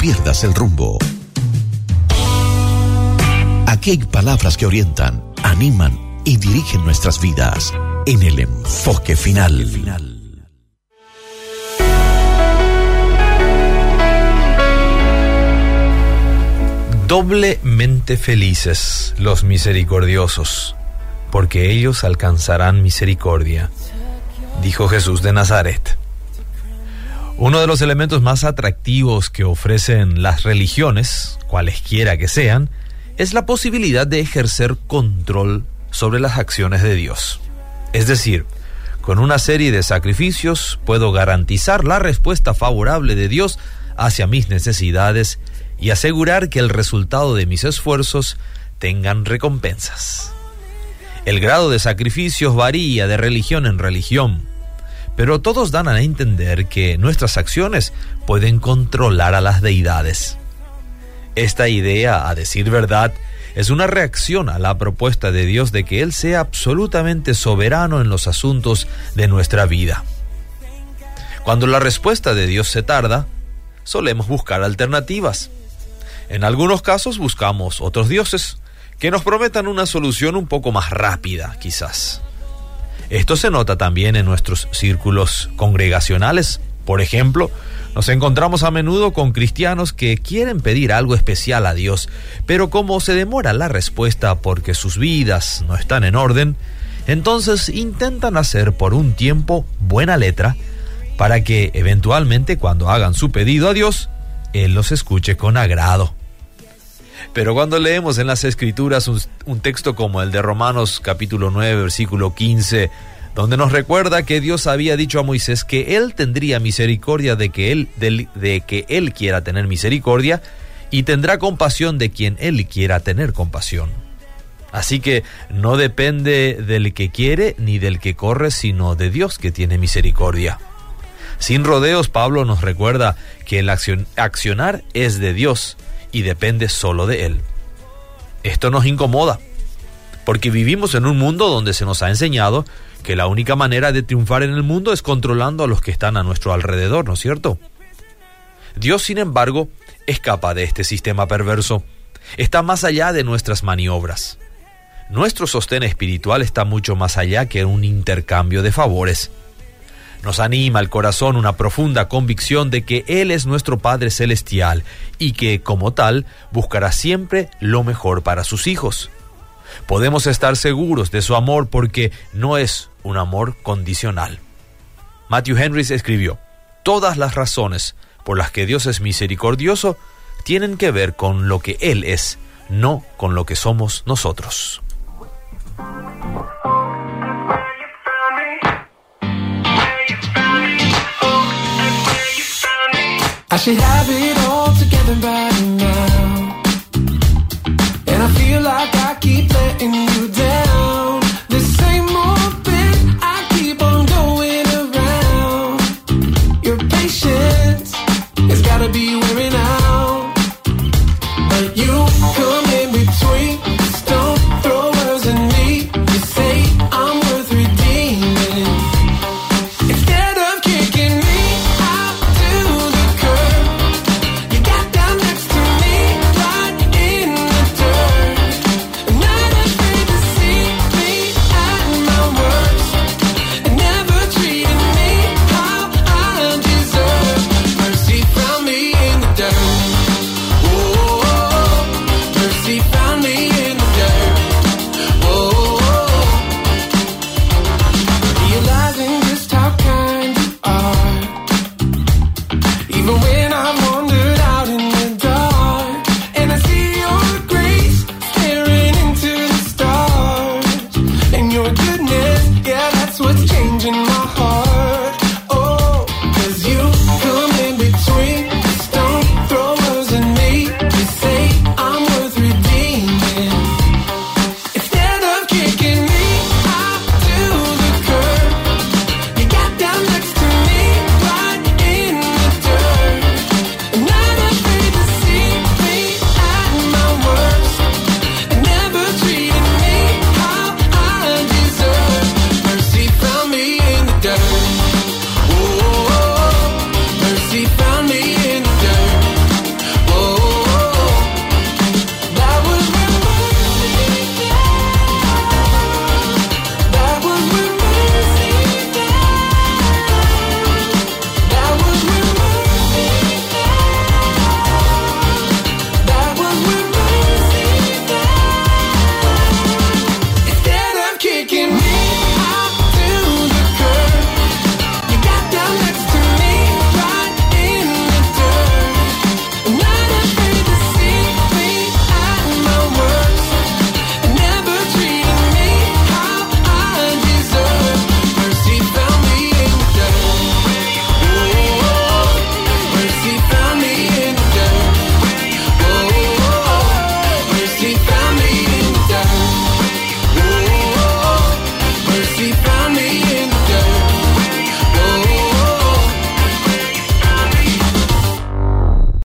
pierdas el rumbo. Aquí hay palabras que orientan, animan y dirigen nuestras vidas en el enfoque final. Doblemente felices los misericordiosos, porque ellos alcanzarán misericordia, dijo Jesús de Nazaret. Uno de los elementos más atractivos que ofrecen las religiones, cualesquiera que sean, es la posibilidad de ejercer control sobre las acciones de Dios. Es decir, con una serie de sacrificios puedo garantizar la respuesta favorable de Dios hacia mis necesidades y asegurar que el resultado de mis esfuerzos tengan recompensas. El grado de sacrificios varía de religión en religión, pero todos dan a entender que nuestras acciones pueden controlar a las deidades. Esta idea, a decir verdad, es una reacción a la propuesta de Dios de que Él sea absolutamente soberano en los asuntos de nuestra vida. Cuando la respuesta de Dios se tarda, solemos buscar alternativas. En algunos casos buscamos otros dioses que nos prometan una solución un poco más rápida, quizás. Esto se nota también en nuestros círculos congregacionales. Por ejemplo, nos encontramos a menudo con cristianos que quieren pedir algo especial a Dios, pero como se demora la respuesta porque sus vidas no están en orden, entonces intentan hacer por un tiempo buena letra para que eventualmente cuando hagan su pedido a Dios, Él los escuche con agrado. Pero cuando leemos en las escrituras un, texto como el de Romanos capítulo 9 versículo 15, donde nos recuerda que Dios había dicho a Moisés que él tendría misericordia de que él, de, que él quiera tener misericordia y tendrá compasión de quien él quiera tener compasión. Así que no depende del que quiere ni del que corre, sino de Dios que tiene misericordia. Sin rodeos, Pablo nos recuerda que el accionar es de Dios y depende solo de Él. Esto nos incomoda, porque vivimos en un mundo donde se nos ha enseñado que la única manera de triunfar en el mundo es controlando a los que están a nuestro alrededor, ¿no es cierto? Dios, sin embargo, escapa de este sistema perverso. Está más allá de nuestras maniobras. Nuestro sostén espiritual está mucho más allá que un intercambio de favores. Nos anima al corazón una profunda convicción de que Él es nuestro Padre Celestial y que, como tal, buscará siempre lo mejor para sus hijos. Podemos estar seguros de su amor porque no es un amor condicional. Matthew Henry escribió, Todas las razones por las que Dios es misericordioso tienen que ver con lo que Él es, no con lo que somos nosotros. Should have it